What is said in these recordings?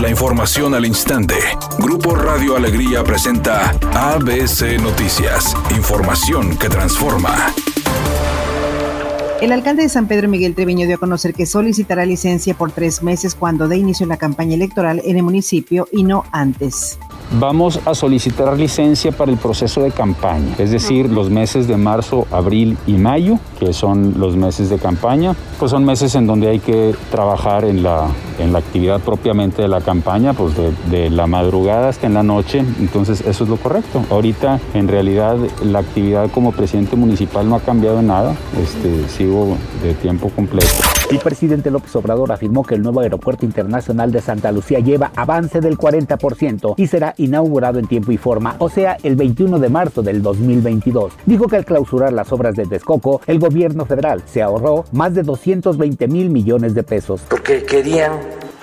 La información al instante. Grupo Radio Alegría presenta ABC Noticias. Información que transforma. El alcalde de San Pedro Miguel Treviño dio a conocer que solicitará licencia por tres meses cuando dé inicio la campaña electoral en el municipio y no antes. Vamos a solicitar licencia para el proceso de campaña, es decir, los meses de marzo, abril y mayo, que son los meses de campaña, pues son meses en donde hay que trabajar en la, en la actividad propiamente de la campaña, pues de, de la madrugada hasta en la noche, entonces eso es lo correcto. Ahorita en realidad la actividad como presidente municipal no ha cambiado nada, este, sigo de tiempo completo. El presidente López Obrador afirmó que el nuevo aeropuerto internacional de Santa Lucía lleva avance del 40% y será inaugurado en tiempo y forma, o sea, el 21 de marzo del 2022. Dijo que al clausurar las obras de Texcoco, el gobierno federal se ahorró más de 220 mil millones de pesos. Porque querían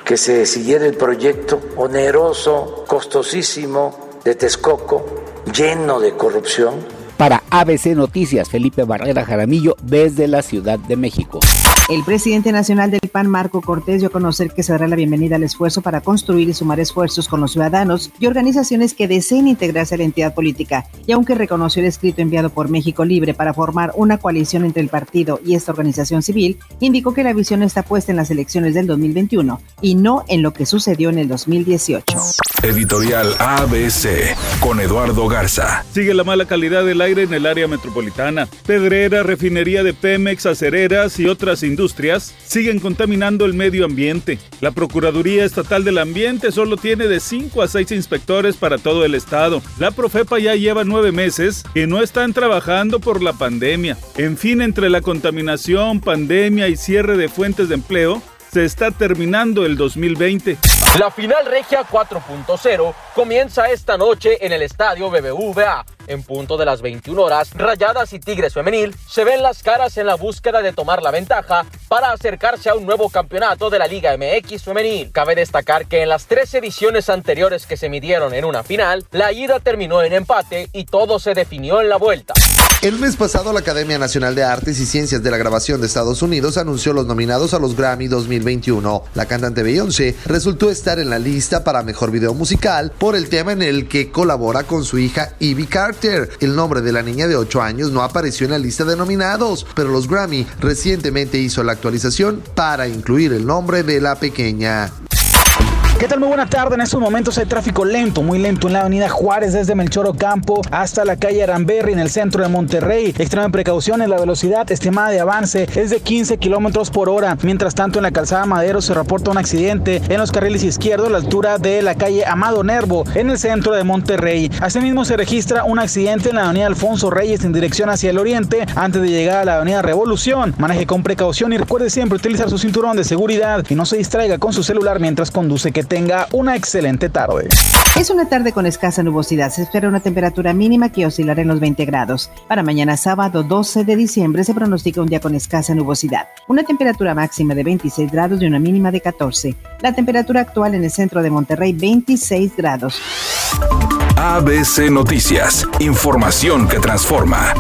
que se siguiera el proyecto oneroso, costosísimo de Texcoco, lleno de corrupción. Para ABC Noticias, Felipe Barrera Jaramillo desde la Ciudad de México. El presidente nacional del PAN, Marco Cortés, dio a conocer que se dará la bienvenida al esfuerzo para construir y sumar esfuerzos con los ciudadanos y organizaciones que deseen integrarse a la entidad política. Y aunque reconoció el escrito enviado por México Libre para formar una coalición entre el partido y esta organización civil, indicó que la visión está puesta en las elecciones del 2021 y no en lo que sucedió en el 2018. Editorial ABC con Eduardo Garza. Sigue la mala calidad del aire en el área metropolitana. Pedrera, refinería de Pemex, acereras y otras industrias siguen contaminando el medio ambiente. La Procuraduría Estatal del Ambiente solo tiene de 5 a 6 inspectores para todo el estado. La Profepa ya lleva nueve meses que no están trabajando por la pandemia. En fin, entre la contaminación, pandemia y cierre de fuentes de empleo, se está terminando el 2020. La final regia 4.0 comienza esta noche en el estadio BBVA. En punto de las 21 horas, Rayadas y Tigres Femenil se ven las caras en la búsqueda de tomar la ventaja para acercarse a un nuevo campeonato de la Liga MX Femenil. Cabe destacar que en las tres ediciones anteriores que se midieron en una final, la ida terminó en empate y todo se definió en la vuelta. El mes pasado, la Academia Nacional de Artes y Ciencias de la Grabación de Estados Unidos anunció los nominados a los Grammy 2021. La cantante Beyoncé resultó estar en la lista para Mejor Video Musical por el tema en el que colabora con su hija Ivy Carter. El nombre de la niña de 8 años no apareció en la lista de nominados, pero los Grammy recientemente hizo la actualización para incluir el nombre de la pequeña. ¿Qué tal? Muy buena tarde. En estos momentos hay tráfico lento, muy lento en la avenida Juárez desde Melchor Ocampo hasta la calle Aramberri en el centro de Monterrey. Extrema precaución en la velocidad estimada de avance es de 15 kilómetros por hora. Mientras tanto, en la calzada Madero se reporta un accidente en los carriles izquierdos a la altura de la calle Amado Nervo en el centro de Monterrey. Asimismo, se registra un accidente en la avenida Alfonso Reyes en dirección hacia el oriente antes de llegar a la avenida Revolución. Maneje con precaución y recuerde siempre utilizar su cinturón de seguridad y no se distraiga con su celular mientras conduce. Que tenga una excelente tarde. Es una tarde con escasa nubosidad. Se espera una temperatura mínima que oscilará en los 20 grados. Para mañana sábado 12 de diciembre se pronostica un día con escasa nubosidad. Una temperatura máxima de 26 grados y una mínima de 14. La temperatura actual en el centro de Monterrey 26 grados. ABC Noticias. Información que transforma.